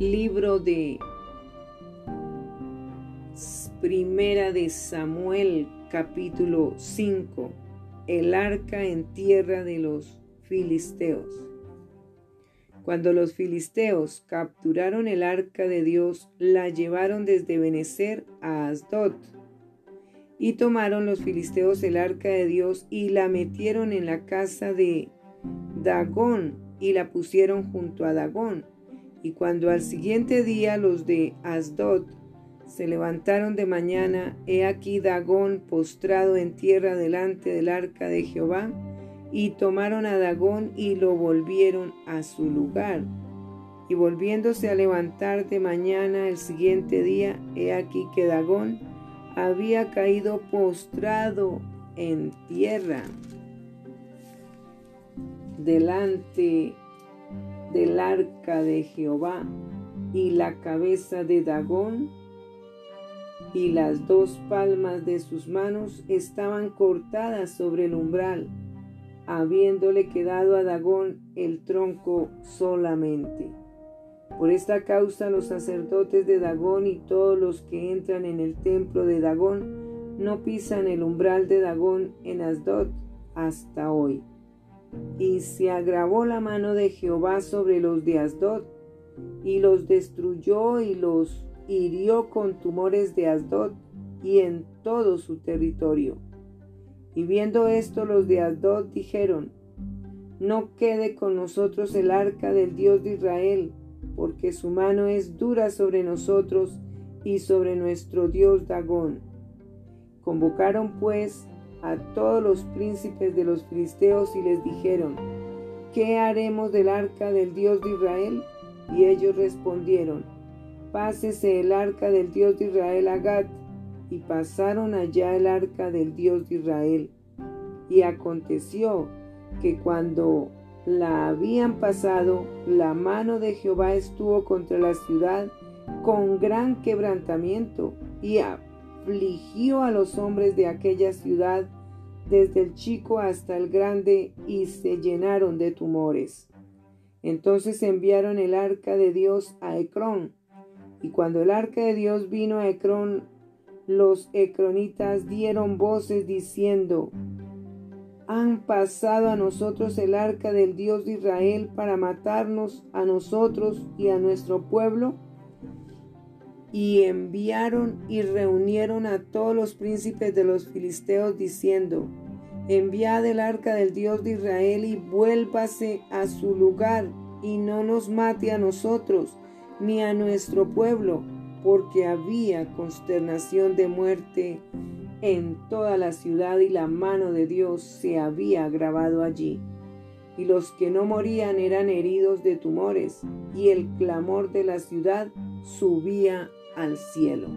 Libro de Primera de Samuel, capítulo 5. El arca en tierra de los filisteos. Cuando los filisteos capturaron el arca de Dios, la llevaron desde Benecer a Asdod. Y tomaron los filisteos el arca de Dios y la metieron en la casa de Dagón y la pusieron junto a Dagón. Y cuando al siguiente día los de Asdod se levantaron de mañana, he aquí Dagón postrado en tierra delante del arca de Jehová, y tomaron a Dagón y lo volvieron a su lugar. Y volviéndose a levantar de mañana el siguiente día, he aquí que Dagón había caído postrado en tierra delante del arca de Jehová, y la cabeza de Dagón y las dos palmas de sus manos estaban cortadas sobre el umbral, habiéndole quedado a Dagón el tronco solamente. Por esta causa los sacerdotes de Dagón y todos los que entran en el templo de Dagón no pisan el umbral de Dagón en Asdod hasta hoy. Y se agravó la mano de Jehová sobre los de Asdod, y los destruyó y los hirió con tumores de Asdod y en todo su territorio. Y viendo esto los de Asdod dijeron, no quede con nosotros el arca del Dios de Israel, porque su mano es dura sobre nosotros y sobre nuestro Dios Dagón. Convocaron pues a todos los príncipes de los filisteos y les dijeron, ¿qué haremos del arca del Dios de Israel? Y ellos respondieron, pásese el arca del Dios de Israel a Gat. Y pasaron allá el arca del Dios de Israel. Y aconteció que cuando la habían pasado, la mano de Jehová estuvo contra la ciudad con gran quebrantamiento y afligió a los hombres de aquella ciudad, desde el chico hasta el grande, y se llenaron de tumores. Entonces enviaron el arca de Dios a Ecrón, y cuando el arca de Dios vino a Ecrón, los ecronitas dieron voces diciendo, han pasado a nosotros el arca del Dios de Israel para matarnos a nosotros y a nuestro pueblo y enviaron y reunieron a todos los príncipes de los filisteos diciendo, enviad el arca del Dios de Israel y vuélvase a su lugar y no nos mate a nosotros ni a nuestro pueblo, porque había consternación de muerte en toda la ciudad y la mano de Dios se había grabado allí. Y los que no morían eran heridos de tumores, y el clamor de la ciudad subía al cielo.